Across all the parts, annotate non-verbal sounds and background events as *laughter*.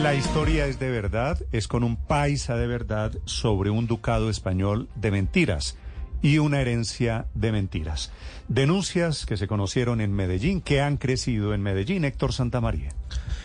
La historia es de verdad, es con un paisa de verdad sobre un ducado español de mentiras y una herencia de mentiras. Denuncias que se conocieron en Medellín, que han crecido en Medellín. Héctor Santamaría.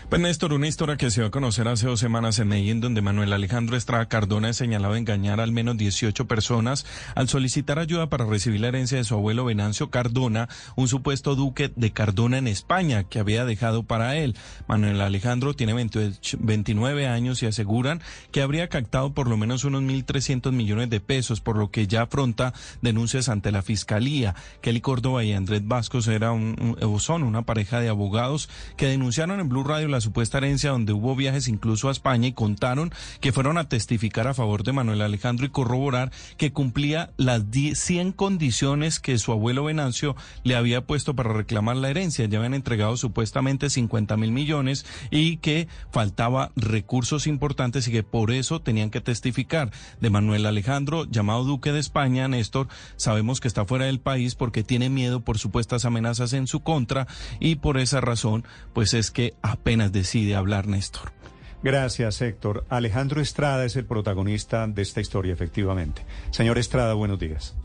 Pues Néstor, una historia que se dio a conocer hace dos semanas en Medellín, donde Manuel Alejandro Estrada Cardona es señalado engañar al menos 18 personas al solicitar ayuda para recibir la herencia de su abuelo Venancio Cardona, un supuesto duque de Cardona en España que había dejado para él. Manuel Alejandro tiene 29 años y aseguran que habría captado por lo menos unos 1.300 millones de pesos, por lo que ya afronta denuncias ante la Fiscalía. Kelly Córdoba y Andrés Vascos era un, son una pareja de abogados que denunciaron en Blue Radio la supuesta herencia donde hubo viajes incluso a España y contaron que fueron a testificar a favor de Manuel Alejandro y corroborar que cumplía las 100 condiciones que su abuelo Venancio le había puesto para reclamar la herencia. Ya habían entregado supuestamente 50 mil millones y que faltaba recursos importantes y que por eso tenían que testificar. De Manuel Alejandro, llamado Duque de España, Néstor, sabemos que está fuera del país porque tiene miedo por supuestas amenazas en su contra y por esa razón, pues es que apenas decide hablar Néstor. Gracias, Héctor. Alejandro Estrada es el protagonista de esta historia, efectivamente. Señor Estrada, buenos días.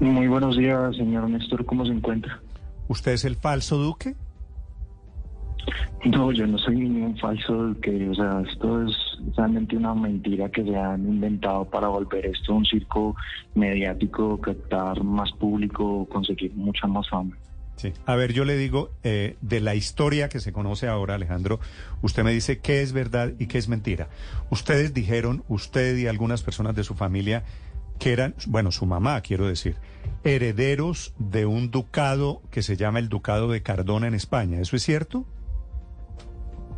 Muy buenos días, señor Néstor. ¿Cómo se encuentra? ¿Usted es el falso duque? No, yo no soy ningún falso duque. O sea, esto es realmente una mentira que se han inventado para volver esto un circo mediático, captar más público, conseguir mucha más fama. Sí. A ver, yo le digo, eh, de la historia que se conoce ahora, Alejandro, usted me dice qué es verdad y qué es mentira. Ustedes dijeron, usted y algunas personas de su familia, que eran, bueno, su mamá, quiero decir, herederos de un ducado que se llama el Ducado de Cardona en España. ¿Eso es cierto?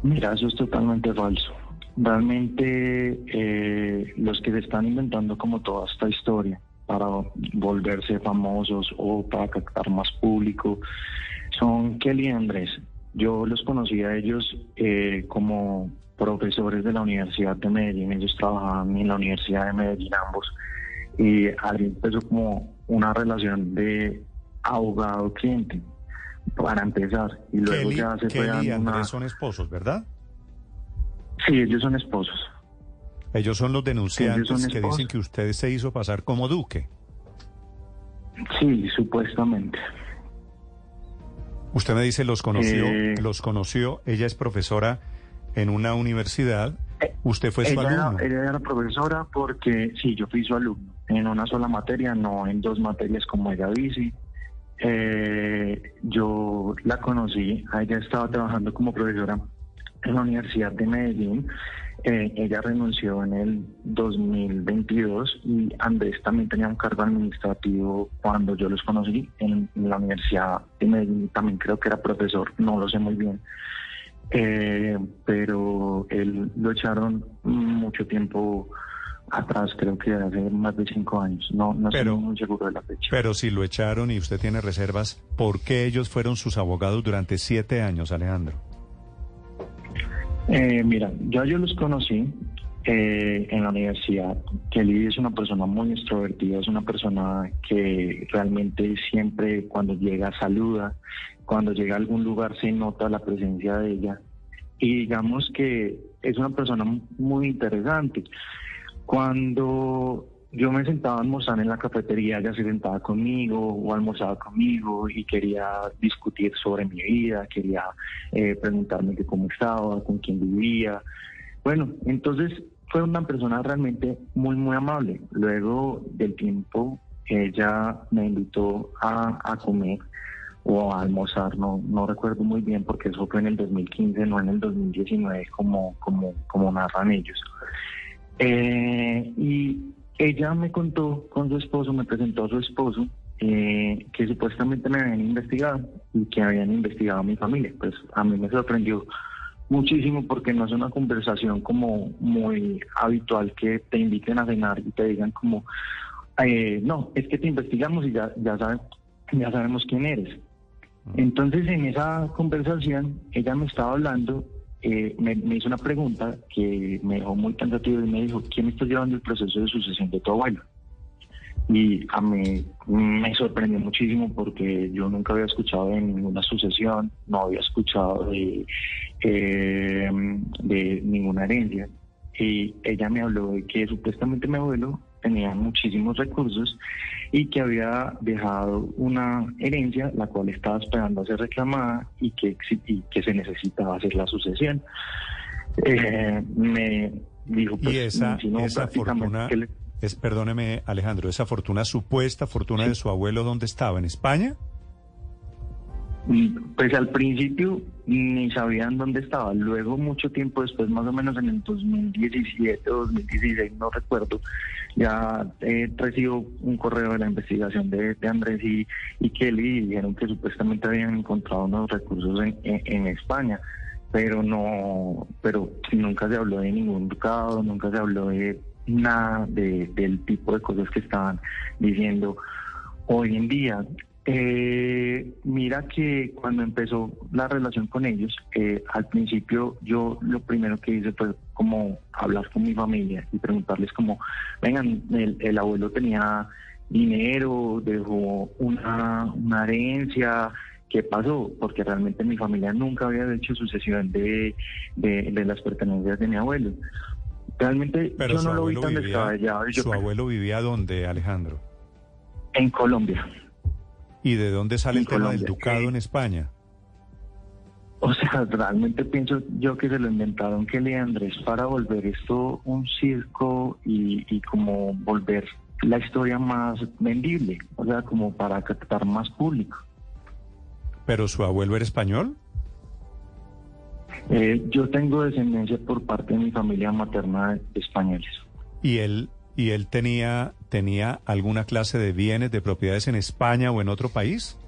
Mira, eso es totalmente falso. Realmente eh, los que se están inventando como toda esta historia para volverse famosos o para captar más público son Kelly y Andrés. Yo los conocí a ellos eh, como profesores de la Universidad de Medellín. Ellos trabajaban en la Universidad de Medellín ambos. Y ahí empezó como una relación de abogado-cliente, para empezar. Y luego ya se Kelly y Andrés son esposos, ¿verdad? Sí, ellos son esposos. Ellos son los denunciantes que dicen que usted se hizo pasar como duque. Sí, supuestamente. Usted me dice los conoció, eh, los conoció. Ella es profesora en una universidad. ¿Usted fue su alumno? ella era profesora porque sí, yo fui su alumno en una sola materia, no en dos materias como ella dice. Eh, yo la conocí, ella estaba trabajando como profesora en la Universidad de Medellín eh, ella renunció en el 2022 y Andrés también tenía un cargo administrativo cuando yo los conocí en, la Universidad de Medellín. También creo que era profesor, no lo sé muy bien. Eh, pero él lo echaron mucho tiempo atrás, creo que hace más de cinco años. No, no estoy muy seguro de la fecha. Pero si lo echaron y usted tiene reservas, ¿por qué ellos fueron sus abogados durante siete años, Alejandro? Eh, mira, yo yo los conocí eh, en la universidad. Kelly es una persona muy extrovertida, es una persona que realmente siempre cuando llega saluda, cuando llega a algún lugar se nota la presencia de ella. Y digamos que es una persona muy interesante. Cuando yo me sentaba a almorzar en la cafetería, ella se sentaba conmigo o almorzaba conmigo y quería discutir sobre mi vida, quería eh, preguntarme que cómo estaba, con quién vivía. Bueno, entonces fue una persona realmente muy, muy amable. Luego del tiempo, ella me invitó a, comer o a almorzar, no, no recuerdo muy bien porque eso fue en el 2015, no en el 2019 como, como, como narran ellos. Eh, y ella me contó con su esposo, me presentó a su esposo, eh, que supuestamente me habían investigado y que habían investigado a mi familia. Pues a mí me sorprendió muchísimo porque no es una conversación como muy habitual que te inviten a cenar y te digan como, eh, no, es que te investigamos y ya, ya, ya sabemos quién eres. Entonces en esa conversación ella me estaba hablando eh, me, hizo una pregunta que me dejó muy tentativo y me dijo, ¿quién está llevando el proceso de sucesión de tu abuelo? y a mí me sorprendió muchísimo porque yo nunca había escuchado de ninguna sucesión, no había escuchado de, eh, de ninguna herencia. Y ella me habló de que supuestamente mi abuelo tenía muchísimos recursos y que había dejado una herencia la cual estaba esperando a ser reclamada y que, y que se necesitaba hacer la sucesión. Eh, me dijo, pues, y esa, esa fortuna, es, perdóneme Alejandro, esa fortuna supuesta, fortuna de su abuelo, ¿dónde estaba? ¿En España? Pues al principio ni sabían dónde estaba. Luego, mucho tiempo después, más o menos en el 2017 o 2016, no recuerdo, ya eh, recibo un correo de la investigación de, Andrés y, y, Kelly y dijeron que supuestamente habían encontrado unos recursos en, en, España pero no, pero nunca se habló de ningún ducado, nunca se habló de nada de, del tipo de cosas que estaban diciendo hoy en día. Eh, mira que cuando empezó la relación con ellos, eh, al principio yo lo primero que hice fue como hablar con mi familia y preguntarles como, vengan, el, abuelo tenía dinero, dejó una, una herencia, ¿qué pasó? Porque realmente mi familia nunca había hecho sucesión de, de, las pertenencias de mi abuelo. Realmente yo no lo vi tan descabellado. ¿Su abuelo vivía dónde, Alejandro? En Colombia. ¿Y de dónde sale el tema del ducado en España? O sea, *laughs* realmente pienso yo que se lo inventaron Kelly Andrés para volver esto un circo y, y como volver la historia más vendible, o sea, como para captar más público. ¿Pero su abuelo era español? Eh, yo tengo descendencia por parte de mi familia materna de españoles. ¿Y él y él tenía, tenía alguna clase de bienes, de propiedades en España o en otro país?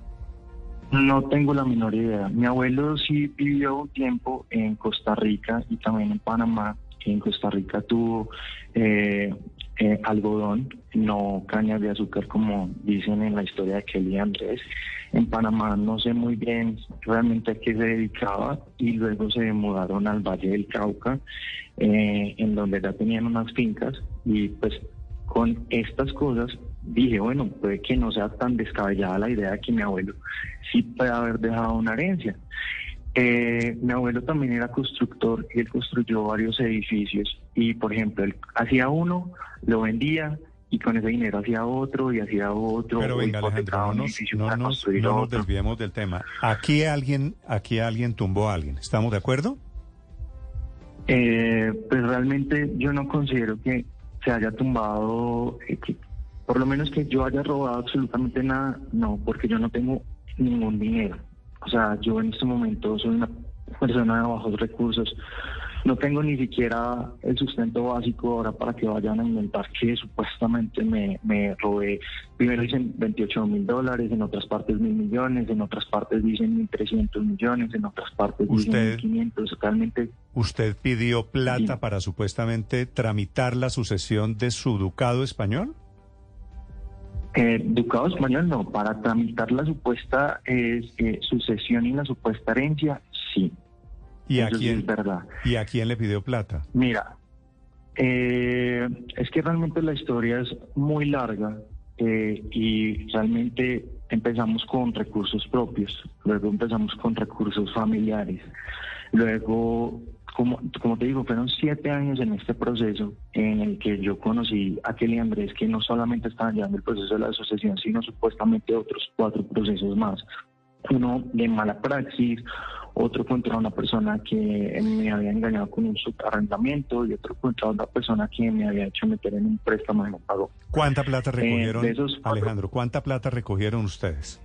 No tengo la menor idea. Mi abuelo sí vivió un tiempo en Costa Rica y también en Panamá. En Costa Rica tuvo eh, eh, algodón, no cañas de azúcar como dicen en la historia de Kelly Andrés. En Panamá no sé muy bien realmente a qué se dedicaba y luego se mudaron al Valle del Cauca, eh, en donde ya tenían unas fincas y pues con estas cosas dije, bueno, puede que no sea tan descabellada la idea de que mi abuelo sí puede haber dejado una herencia. Eh, mi abuelo también era constructor y él construyó varios edificios y, por ejemplo, él hacía uno, lo vendía, y con ese dinero hacía otro y hacía otro. Pero venga, Alejandro, no nos, no nos, no nos desviemos del tema. Aquí alguien, aquí alguien tumbó a alguien. ¿Estamos de acuerdo? Eh, pues realmente yo no considero que se haya tumbado, eh, por lo menos que yo haya robado absolutamente nada, no, porque yo no tengo ningún dinero. O sea, yo en este momento soy una persona de bajos recursos no tengo ni siquiera el sustento básico ahora para que vayan a inventar que supuestamente me, me robé. Primero dicen 28 mil dólares, en otras partes mil millones, en otras partes dicen 1.300 millones, en otras partes dicen 1.500. Realmente. ¿Usted pidió plata para supuestamente tramitar la sucesión de su ducado español? Eh, ducado español no, para tramitar la supuesta eh, sucesión y la supuesta herencia, sí. ¿Y a, quién, verdad. ¿Y a quién le pidió plata? Mira, eh, es que realmente la historia es muy larga eh, y realmente empezamos con recursos propios, luego empezamos con recursos familiares, luego, como, como te digo, fueron siete años en este proceso en el que yo conocí a Kelly Andrés, que no solamente estaba llevando el proceso de la asociación, sino supuestamente otros cuatro procesos más. Uno de mala praxis, otro contra una persona que me había engañado con un subarrendamiento y otro contra otra persona que me había hecho meter en un préstamo y no pagó. ¿Cuánta plata eh, recogieron, Alejandro? ¿Cuánta plata recogieron ustedes?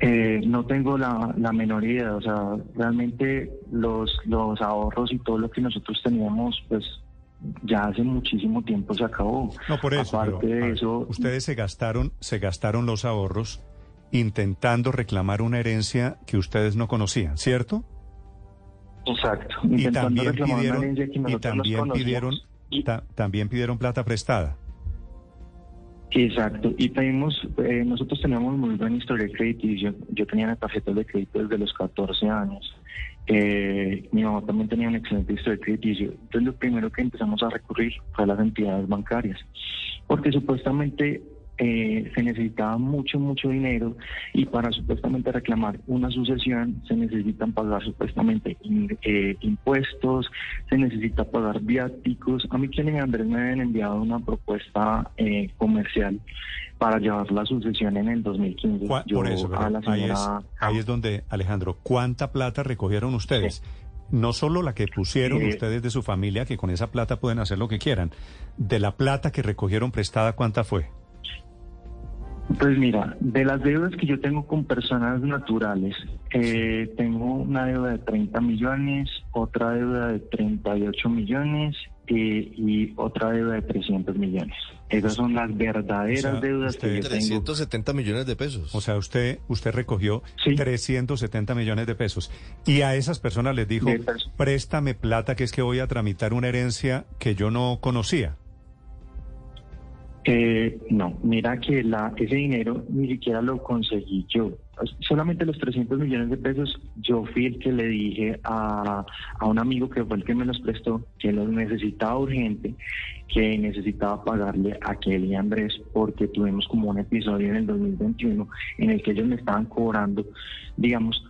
Eh, no tengo la, la, menor idea, o sea, realmente los, los ahorros y todo lo que nosotros teníamos, pues ya hace muchísimo tiempo se acabó. No, por eso. Aparte de eso, ustedes se gastaron, se gastaron los ahorros intentando reclamar una herencia que ustedes no conocían, ¿cierto? Exacto. Y también pidieron, y también pidieron, también pidieron plata prestada. Exacto, y pedimos, eh, nosotros teníamos muy buena historia crediticio. Yo tenía la tarjeta de crédito desde los 14 años. Eh, mi mamá también tenía una excelente historia crediticio. Entonces, lo primero que empezamos a recurrir fue a las entidades bancarias, porque supuestamente eh, se necesitaba mucho, mucho dinero y para supuestamente reclamar una sucesión se necesitan pagar supuestamente eh, impuestos, se necesita pagar viáticos. A mí quienes Andrés me habían enviado una propuesta eh, comercial para llevar la sucesión en el 2015. Por eso, ahí, es, donde, Alejandro, ¿cuánta plata recogieron ustedes? no solo la que pusieron ustedes de su familia, que con esa plata pueden hacer lo que quieran, de la plata que recogieron prestada, ¿cuánta fue? Pues mira, de las deudas que yo tengo con personas naturales, eh, tengo una deuda de 30 millones, otra deuda de 38 millones eh, y otra deuda de 300 millones. Esas son las verdaderas deudas que yo 370 millones de pesos. O sea, usted usted recogió 370 millones de pesos y a esas personas les dijo, préstame plata que es que voy a tramitar una herencia que yo no conocía. Eh, no, mira que la, ese dinero ni siquiera lo conseguí yo. Solamente los 300 millones de pesos, yo fui el que le dije a, a un amigo que fue el que me los prestó, que los necesitaba urgente, que necesitaba pagarle a Kelly Andrés, porque tuvimos como un episodio en el 2021 en el que ellos me estaban cobrando, digamos,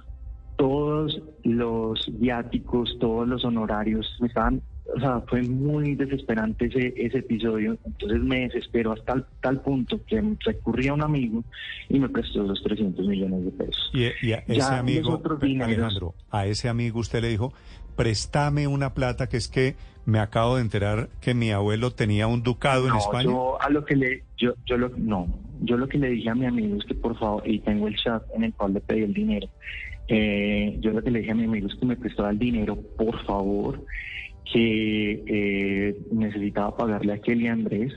todos los viáticos, todos los honorarios, me estaban o sea, fue muy desesperante ese, ese episodio. Entonces me desesperó hasta tal, punto que recurrí a un amigo y me prestó los 300 millones de pesos. Y, a ese amigo, Alejandro, a ese amigo usted le dijo, préstame una plata que es que me acabo de enterar que mi abuelo tenía un ducado en España. Yo a lo que le, yo, yo lo, no, yo lo que le dije a mi amigo es que por favor, y tengo el chat en el cual le pedí el dinero, eh, yo lo que le dije a mi amigo es que me prestara el dinero, por favor, que eh, necesitaba pagarle a Kelly Andrés,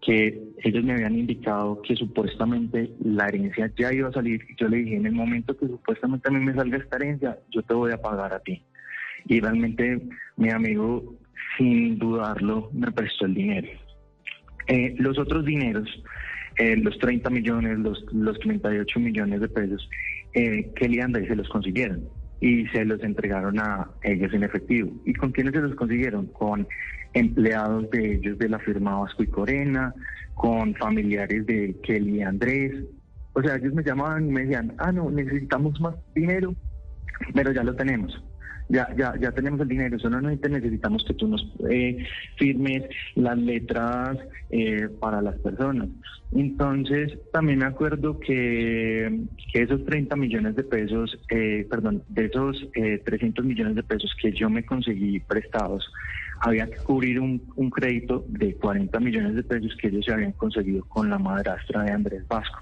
que ellos me habían indicado que supuestamente la herencia ya iba a salir. Yo le dije, en el momento que supuestamente a mí me salga esta herencia, yo te voy a pagar a ti. Y realmente mi amigo, sin dudarlo, me prestó el dinero. Eh, los otros dineros, eh, los 30 millones, los, los 38 millones de pesos, eh, Kelly Andrés se los consiguieron y se los entregaron a ellos en efectivo. ¿Y con quiénes se los consiguieron? Con empleados de ellos de la firma Vasco y Corena, con familiares de Kelly y Andrés. O sea, ellos me llamaban y me decían, ah, no, necesitamos más dinero, pero ya lo tenemos ya, ya, ya tenemos el dinero, solo necesitamos que tú nos eh, firmes las letras eh, para las personas. Entonces, también me acuerdo que, esos 30 millones de pesos, eh, perdón, de esos 300 millones de pesos que yo me conseguí prestados, había que cubrir un, un crédito de 40 millones de pesos que ellos se habían conseguido con la madrastra de Andrés Vasco.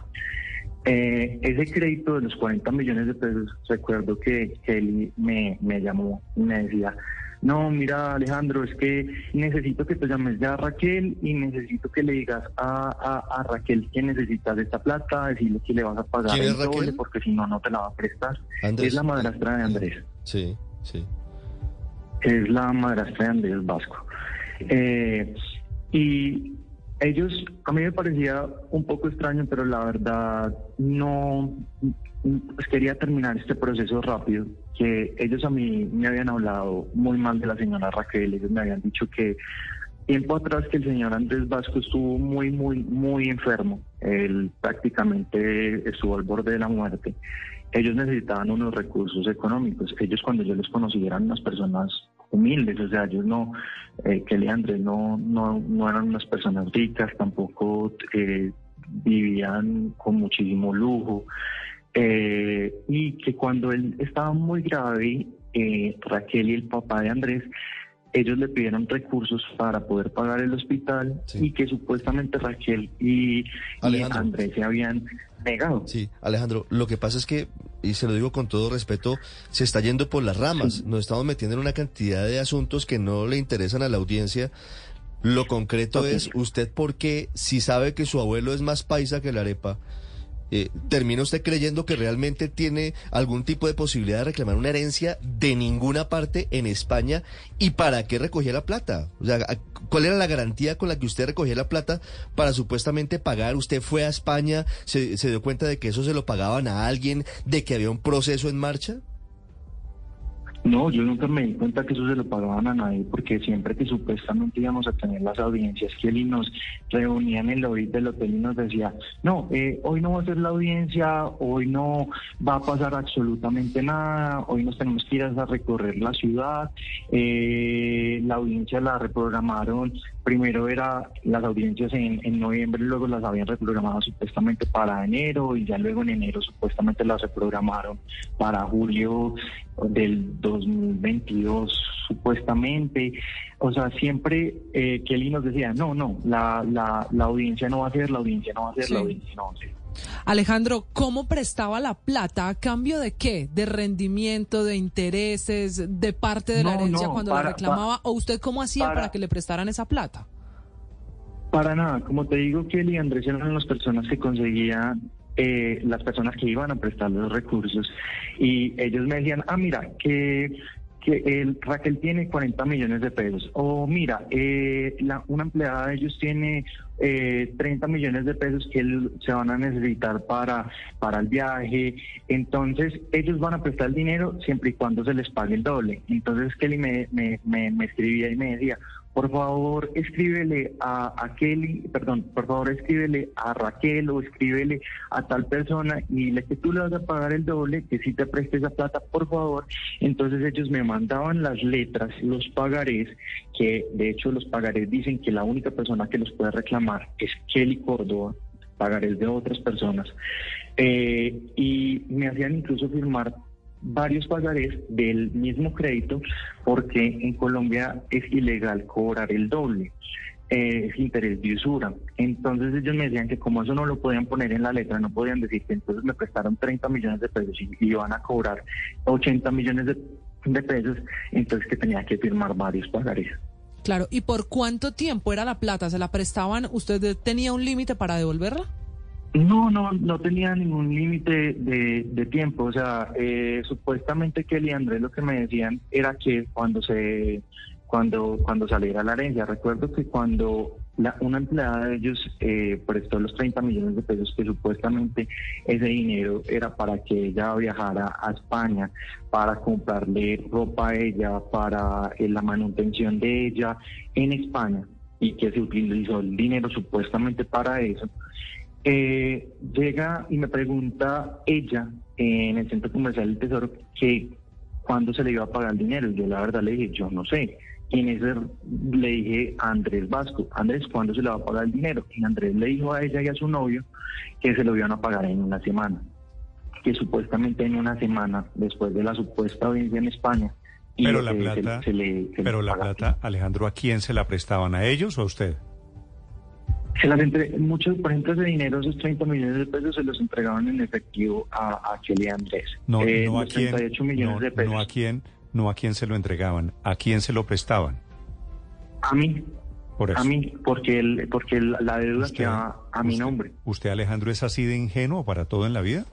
Eh, ese crédito de los 40 millones de pesos, recuerdo que Kelly me, me llamó y me decía, no, mira Alejandro, es que necesito que te llames ya a Raquel y necesito que le digas a, a, Raquel que necesitas esta plata, decirle que le vas a pagar el doble porque si no, no te la va a prestar. Es la madrastra de Andrés. Sí, sí. Es la madrastra de Andrés Vasco. Eh, y ellos, a mí me parecía un poco extraño, pero la verdad no pues quería terminar este proceso rápido, que ellos a mí me habían hablado muy mal de la señora Raquel, ellos me habían dicho que tiempo atrás que el señor Andrés Vasco estuvo muy, muy, muy enfermo, él prácticamente estuvo al borde de la muerte, ellos necesitaban unos recursos económicos, ellos cuando yo los conocí eran unas personas humildes, o sea, ellos no, eh, que Leandre no, no, no eran unas personas ricas, tampoco eh, vivían con muchísimo lujo, eh, y que cuando él estaba muy grave, eh, Raquel y el papá de Andrés, ellos le pidieron recursos para poder pagar el hospital y que supuestamente Raquel y Andrés se habían negado. Sí, Alejandro, lo que pasa es que y se lo digo con todo respeto, se está yendo por las ramas. Nos estamos metiendo en una cantidad de asuntos que no le interesan a la audiencia. Lo concreto es, ¿usted por qué, si sabe que su abuelo es más paisa que la arepa, eh, termina usted creyendo que realmente tiene algún tipo de posibilidad de reclamar una herencia de ninguna parte en España y para qué recogía la plata. O sea, ¿Cuál era la garantía con la que usted recogía la plata para supuestamente pagar? ¿Usted fue a España, se, se dio cuenta de que eso se lo pagaban a alguien, de que había un proceso en marcha? No, yo nunca me di cuenta que eso se lo pagaban a nadie, porque siempre que supuestamente íbamos a tener las audiencias, que él nos reunían en el lobby del hotel y nos decía, no, eh, hoy no va a ser la audiencia, hoy no va a pasar absolutamente nada, hoy nos tenemos que ir a recorrer la ciudad, eh, la audiencia la reprogramaron, primero era las audiencias en, en noviembre, luego las habían reprogramado supuestamente para enero y ya luego en enero supuestamente las reprogramaron para julio del 2022 supuestamente. O sea, siempre eh, Kelly nos decía, no, no, la, la, la audiencia no va a ser, la audiencia no va a ser, la audiencia no va a ser. Alejandro, ¿cómo prestaba la plata? ¿A cambio de qué? ¿De rendimiento, de intereses, de parte de la herencia cuando la reclamaba? ¿O usted cómo hacía para, que le prestaran esa plata? Para nada, como te digo, Kelly y Andrés eran las personas que conseguían eh, las personas que iban a prestar los recursos y ellos me decían, ah, mira, que que el Raquel tiene 40 millones de pesos. O mira, eh, la, una empleada de ellos tiene eh, 30 millones de pesos que se van a necesitar para, para el viaje. Entonces, ellos van a prestar el dinero siempre y cuando se les pague el doble. Entonces, Kelly me, me, me, me escribía y me decía, por favor escríbele a, Kelly, perdón, por favor escríbele a Raquel o escríbele a tal persona y le que tú le vas a pagar el doble, que si te preste esa plata, por favor. Entonces ellos me mandaban las letras, los pagarés, que de hecho los pagarés dicen que la única persona que los puede reclamar es Kelly Córdoba, pagarés de otras personas. Eh, y me hacían incluso firmar varios pagarés del mismo crédito porque en Colombia es ilegal cobrar el doble. Eh, es interés de usura. Entonces ellos me decían que como eso no lo podían poner en la letra, no podían decir entonces me prestaron 30 millones de pesos y, iban a cobrar 80 millones de, de pesos, entonces que tenía que firmar varios pagarés. Claro, ¿y por cuánto tiempo era la plata? ¿Se la prestaban? ¿Usted tenía un límite para devolverla? No, no, no tenía ningún límite de, tiempo. O sea, eh, supuestamente Kelly y Andrés lo que me decían era que cuando se, cuando, cuando saliera la herencia, recuerdo que cuando la, una empleada de ellos eh, prestó los 30 millones de pesos, que supuestamente ese dinero era para que ella viajara a España, para comprarle ropa a ella, para eh, la manutención de ella en España, y que se utilizó el dinero supuestamente para eso. Eh, llega y me pregunta ella en el centro comercial del Tesoro que cuándo se le iba a pagar el dinero. Yo la verdad le dije, yo no sé. Y en ese le dije a Andrés Vasco, Andrés, ¿cuándo se le va a pagar el dinero? Y Andrés le dijo a ella y a su novio que se lo iban a pagar en una semana. Que supuestamente en una semana, después de la supuesta audiencia en España, pero la plata, pero la plata, Alejandro, ¿a quién se la prestaban? ¿A ellos o a usted? Se las entre, muchos, por ejemplo, ese dinero, esos 30 millones de pesos, se los entregaban en efectivo a, a Kelly Andrés. No, eh, no a quién, millones de pesos. no a quién, no a quién se lo entregaban, a quién se lo prestaban. A mí. Por eso. A mí, porque el, porque la deuda queda a mi nombre. ¿Usted, Alejandro, es así de ingenuo para todo en la vida?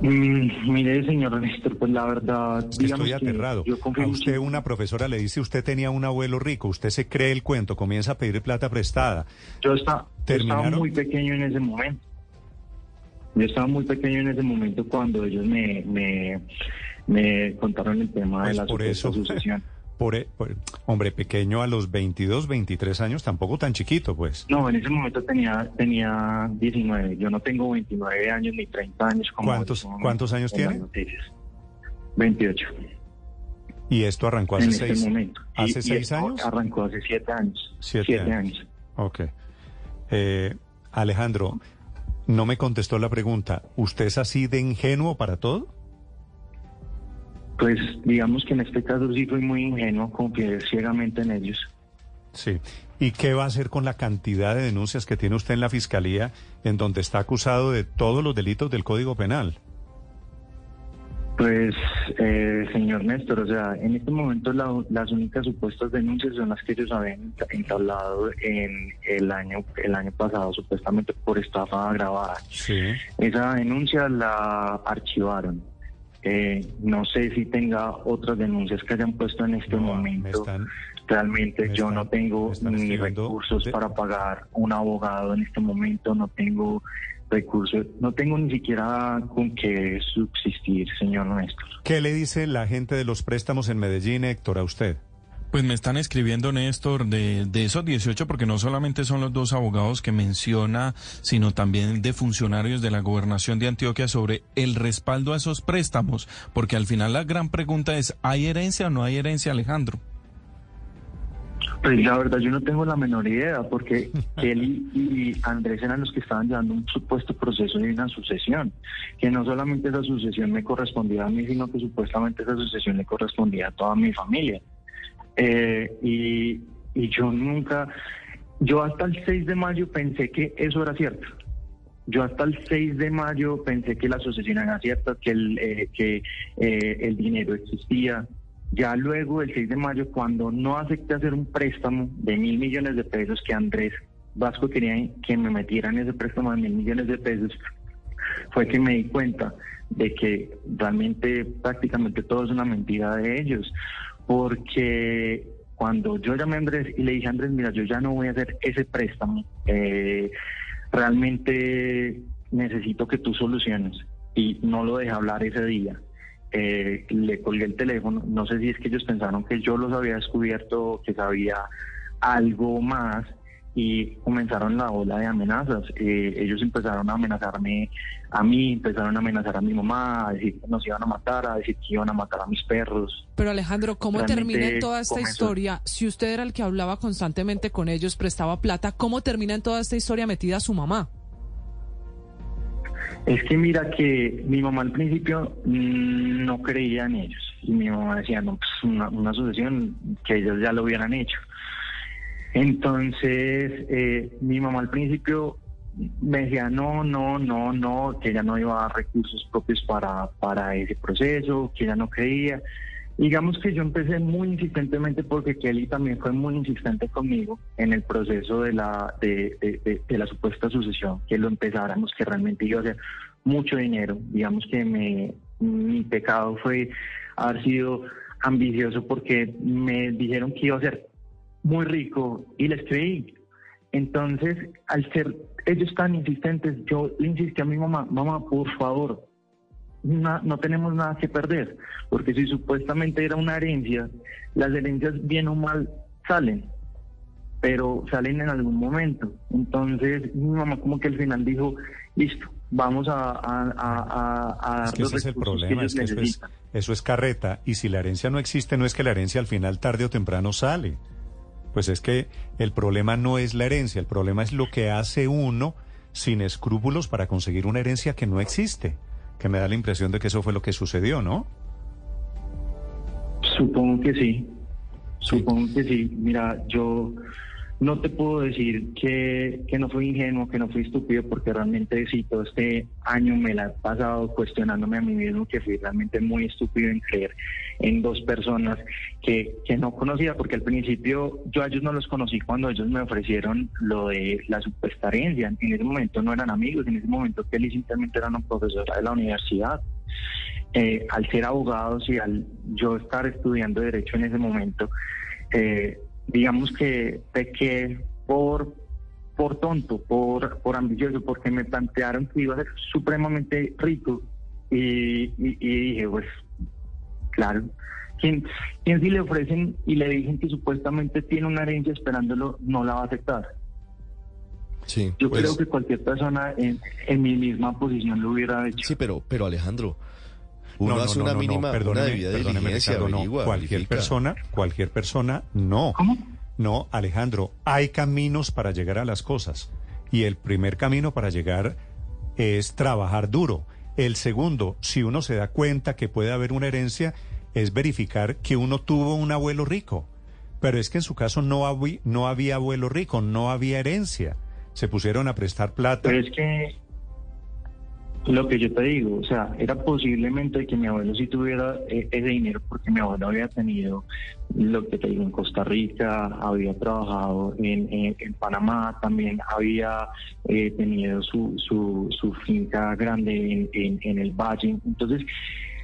Mm, mire, señor Néstor, pues la verdad... Estoy aterrado. a usted una profesora le dice, usted tenía un abuelo rico, usted se cree el cuento, comienza a pedir plata prestada. Yo, estaba muy pequeño en ese momento. Yo estaba muy pequeño en ese momento cuando ellos me, me, me contaron el tema de pues la por eso. sucesión. E, por, hombre, pequeño a los 22, 23 años, tampoco tan chiquito, pues. No, en ese momento tenía tenía 19. Yo no tengo 29 años ni 30 años. Como ¿Cuántos, ¿cuántos años tiene? 28. ¿Y esto arrancó hace este seis, ¿hace seis años? Arrancó hace siete años. Siete, años. Ok. Eh, Alejandro, no me contestó la pregunta. ¿Usted es así de ingenuo para todo? Pues digamos que en este caso sí fui muy ingenuo, confié ciegamente en ellos. Sí. ¿Y qué va a hacer con la cantidad de denuncias que tiene usted en la Fiscalía en donde está acusado de todos los delitos del Código Penal? Pues, eh, señor Néstor, o sea, en este momento las únicas supuestas denuncias son las que ellos habían entablado en el año el año pasado, supuestamente por estafa agravada. Sí. Esa denuncia la archivaron Eh, no sé si tenga otras denuncias que hayan puesto en este momento. Realmente yo no tengo ni recursos para pagar un abogado en este momento, no tengo recursos, no tengo ni siquiera con qué subsistir, señor Néstor. ¿Qué le dice la gente de los préstamos en Medellín, Héctor, a usted? Pues me están escribiendo, Néstor, de, de esos 18, porque no solamente son los dos abogados que menciona, sino también de funcionarios de la gobernación de Antioquia sobre el respaldo a esos préstamos, porque al final la gran pregunta es, ¿hay herencia o no hay herencia, Alejandro? Pues la verdad yo no tengo la menor idea, porque *laughs* él y, Andrés eran los que estaban llevando un supuesto proceso de una sucesión, que no solamente esa sucesión me correspondía a mí, sino que supuestamente esa sucesión le correspondía a toda mi familia. Eh, y, yo nunca, yo hasta el 6 de mayo pensé que eso era cierto. Yo hasta el 6 de mayo pensé que la sucesión era cierta, que el, eh, que, eh, el dinero existía, ya luego, el 6 de mayo, cuando no acepté hacer un préstamo de mil millones de pesos que Andrés Vasco quería que me metieran ese préstamo de mil millones de pesos, fue que me di cuenta de que realmente prácticamente todo es una mentira de ellos, porque cuando yo llamé a Andrés y le dije Andrés, mira, yo ya no voy a hacer ese préstamo, eh, realmente necesito que tú soluciones y no lo dejé hablar ese día. Eh, le colgué el teléfono. No sé si es que ellos pensaron que yo los había descubierto, que sabía algo más y comenzaron la ola de amenazas. Eh, ellos empezaron a amenazarme a mí, empezaron a amenazar a mi mamá, a decir que nos iban a matar, a decir que iban a matar a mis perros. Pero Alejandro, ¿cómo termina toda esta historia? Si usted era el que hablaba constantemente con ellos, prestaba plata, ¿cómo termina en toda esta historia metida su mamá? Es que mira que mi mamá al principio mm, no creía en ellos. Y mi mamá decía, no, pues una, una sucesión que ellos ya lo hubieran hecho. Entonces, eh, mi mamá al principio me decía, no, no, no, no, que ella no iba a dar recursos propios para, para ese proceso, que ella no creía. Digamos que yo empecé muy insistentemente porque Kelly también fue muy insistente conmigo en el proceso de la de, la supuesta sucesión, que lo empezáramos, que realmente iba a ser mucho dinero. Digamos que me, mi pecado fue haber sido ambicioso porque me dijeron que iba a ser muy rico y les creí. Entonces, al ser ellos tan insistentes, yo le insistí a mi mamá, mamá, por favor, no, tenemos nada que perder, porque si supuestamente era una herencia, las herencias bien o mal salen, pero salen en algún momento. Entonces mi mamá como que al final dijo, listo, vamos a, a, es que ese es el problema, es que eso es, eso es carreta, y si la herencia no existe, no es que la herencia al final tarde o temprano sale. Pues es que el problema no es la herencia, el problema es lo que hace uno sin escrúpulos para conseguir una herencia que no existe que me da la impresión de que eso fue lo que sucedió, ¿no? Supongo que sí. Supongo que sí. Mira, yo no te puedo decir que, que, no fui ingenuo, que no fui estúpido, porque realmente sí, todo este año me la he pasado cuestionándome a mí mismo que fui realmente muy estúpido en creer en dos personas que, que no conocía, porque al principio yo a ellos no los conocí cuando ellos me ofrecieron lo de la supuesta. En ese momento no eran amigos, en ese momento Kelly simplemente era una de la universidad. Eh, al ser abogados y al yo estar estudiando derecho en ese momento, eh, digamos que pequé por, por tonto, por, por ambicioso, porque me plantearon que iba a ser supremamente rico y, dije, pues, claro, quien, quien si le ofrecen y le dicen que supuestamente tiene una herencia esperándolo, no la va a aceptar. Sí, Yo pues creo que cualquier persona en, en mi misma posición lo hubiera hecho. Sí, pero, pero Alejandro, uno no, hace una mínima no, cualquier persona, cualquier persona, no. ¿Cómo? No, Alejandro, hay caminos para llegar a las cosas. Y el primer camino para llegar es trabajar duro. El segundo, si uno se da cuenta que puede haber una herencia, es verificar que uno tuvo un abuelo rico. Pero es que en su caso no, no había abuelo rico, no había herencia. Se pusieron a prestar plata. Pero es que lo que yo te digo, o sea, era posiblemente que mi abuelo sí tuviera eh, ese dinero porque mi abuelo había tenido lo que te digo en Costa Rica, había trabajado en, en, Panamá, también había eh, tenido su, su, finca grande en, en, el valle. Entonces,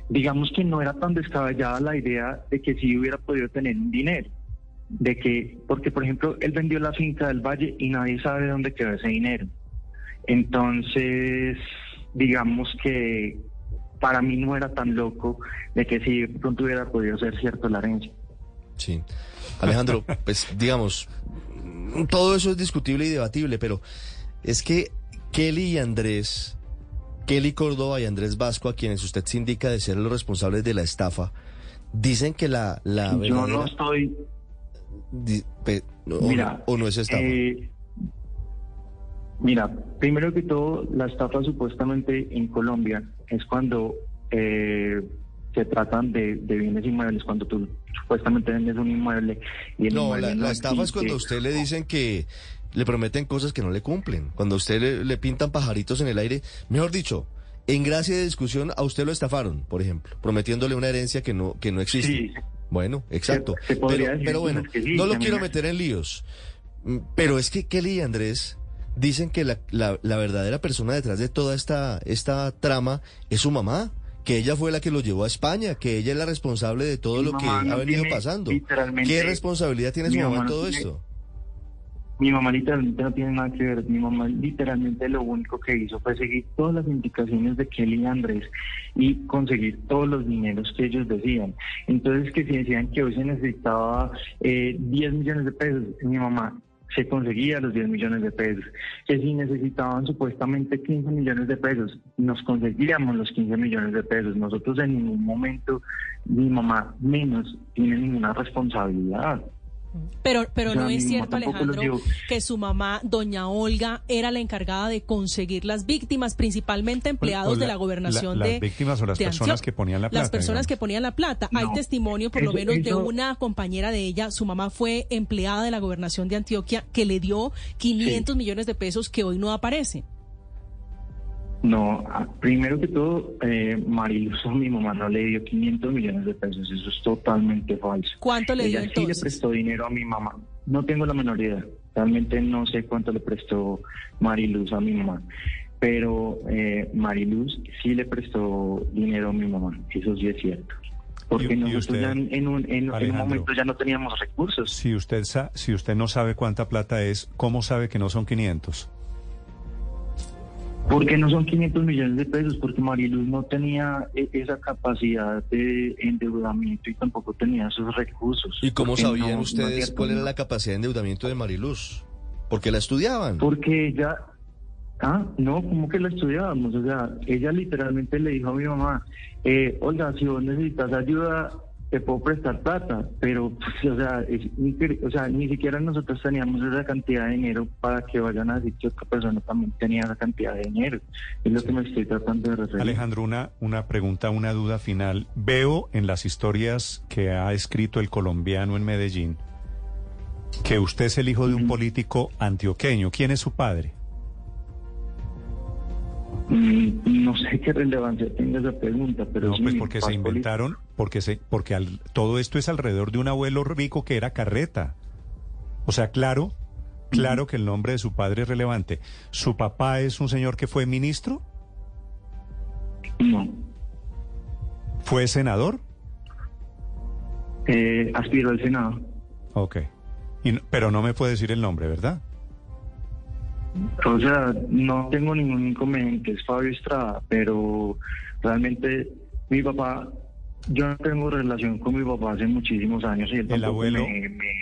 digamos que no era tan descabellada la idea de que sí hubiera podido tener un dinero. De que, porque por ejemplo, él vendió la finca del Valle y nadie sabe dónde quedó ese dinero. Entonces, digamos que para mí no era tan loco de que si pronto hubiera podido ser cierto la herencia. Sí. Alejandro, *laughs* pues digamos, todo eso es discutible y debatible, pero es que Kelly y Andrés, Kelly Córdoba y Andrés Vasco, a quienes usted se indica de ser los responsables de la estafa, dicen que la, la Yo no estoy... Mira, o, no es estafa. Eh, mira, primero que todo, la estafa supuestamente en Colombia es cuando eh, se tratan de, bienes inmuebles, cuando tú supuestamente vendes un inmueble y el no, la, la estafa es cuando a usted le dicen que le prometen cosas que no le cumplen, cuando a usted le, pintan pajaritos en el aire, mejor dicho, en gracia de discusión a usted lo estafaron, por ejemplo, prometiéndole una herencia que no que no existe. Bueno, exacto. pero, bueno, no lo quiero meter en líos. Mm, pero es que Kelly y Andrés dicen que la, la, verdadera persona detrás de toda esta, esta trama es su mamá, que ella fue la que lo llevó a España, que ella es la responsable de todo lo que ha venido pasando. ¿Qué responsabilidad tiene su mamá en todo esto? Mi mamá literalmente no tiene nada que ver. Mi mamá literalmente lo único que hizo fue seguir todas las indicaciones de Kelly y Andrés y conseguir todos los dineros que ellos decían. Entonces, que si decían que hoy se necesitaba eh, 10 millones de pesos, mi mamá se conseguía los 10 millones de pesos, que si necesitaban supuestamente 15 millones de pesos, nos conseguíamos los 15 millones de pesos. Nosotros en ningún momento, mi mamá menos, tiene ninguna responsabilidad. Pero, pero no es cierto, Alejandro, que su mamá, doña Olga, era la encargada de conseguir las víctimas, principalmente empleados de la gobernación de. Las víctimas o las personas que ponían la plata. Las personas que ponían la plata. Hay testimonio, por lo menos, de una compañera de ella. Su mamá fue empleada de la gobernación de Antioquia que le dio 500 millones de pesos que hoy no aparecen. No, primero que todo, eh, Mariluz, mi mamá, no le dio 500 millones de pesos. Eso es totalmente falso. ¿Cuánto le dio Ella sí le prestó dinero a mi mamá. No tengo la menor idea. Realmente no sé cuánto le prestó Mariluz a mi mamá. Pero eh, Mariluz sí le prestó dinero a mi mamá. Eso sí es cierto. Porque nosotros ya en, un, en, un, momento ya no teníamos recursos. Si usted, si usted no sabe cuánta plata es, ¿cómo sabe que no son 500? Porque no son 500 millones de pesos, porque Mariluz no tenía e, esa capacidad de endeudamiento y tampoco tenía esos recursos. ¿Y cómo sabían ustedes cuál era la capacidad de endeudamiento de Mariluz? Porque la estudiaban. Porque ella... Ah, no, ¿cómo que la estudiábamos? O sea, ella literalmente le dijo a mi mamá, eh, oiga, si vos necesitas ayuda, te puedo prestar plata, pero, pues, o, sea, o sea, ni siquiera nosotros teníamos esa cantidad de dinero para que vayan a decir que otra persona también tenía esa cantidad de dinero. Es lo que me estoy tratando de referir. Alejandro, una, una pregunta, una duda final. Veo en las historias que ha escrito el colombiano en Medellín que usted es el hijo de un político antioqueño. ¿Quién es su padre? Sé *laughs* qué relevancia tenga esa pregunta, pero no, pues porque se inventaron, porque se, porque al, todo esto es alrededor de un abuelo rico que era carreta. O sea, claro, claro que el nombre de su padre es relevante. ¿Su papá es un señor que fue ministro? No. ¿Fue senador? Eh, aspiró al Senado. Ok. pero no me puede decir el nombre, ¿verdad? O sea, no tengo ningún inconveniente, es Fabio Estrada, pero realmente mi papá, yo no tengo relación con mi papá hace muchísimos años y el abuelo,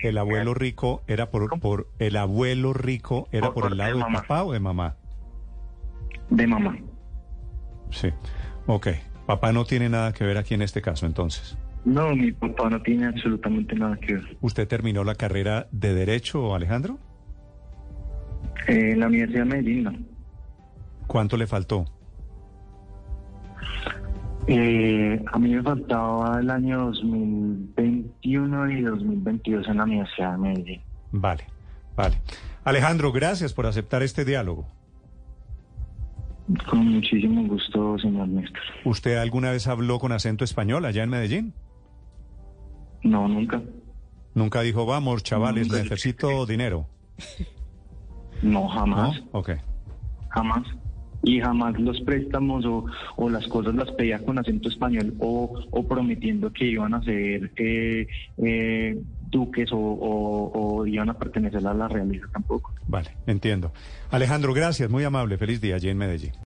el abuelo rico era por, por el abuelo rico era por, el lado de, papá o de mamá. De mamá. Sí, ok. Papá no tiene nada que ver aquí en este caso, entonces. No, mi papá no tiene absolutamente nada que ver. ¿Usted terminó la carrera de derecho, Alejandro? En la Universidad de Medellín, ¿Cuánto le faltó? Eh, a mí me faltaba el año 2021 y 2022 en la Universidad de Medellín. Vale, vale. Alejandro, gracias por aceptar este diálogo. Con muchísimo gusto, señor Néstor. ¿Usted alguna vez habló con acento español allá en Medellín? No, nunca. Nunca dijo, vamos, chavales, necesito dinero. *laughs* No, jamás. Ok. Jamás. y jamás los préstamos o, o, las cosas las pedía con acento español o, o prometiendo que iban a ser eh, eh, duques o, o, iban a pertenecer a la realeza tampoco. Vale, entiendo. Alejandro, gracias, muy amable, feliz día allí en Medellín.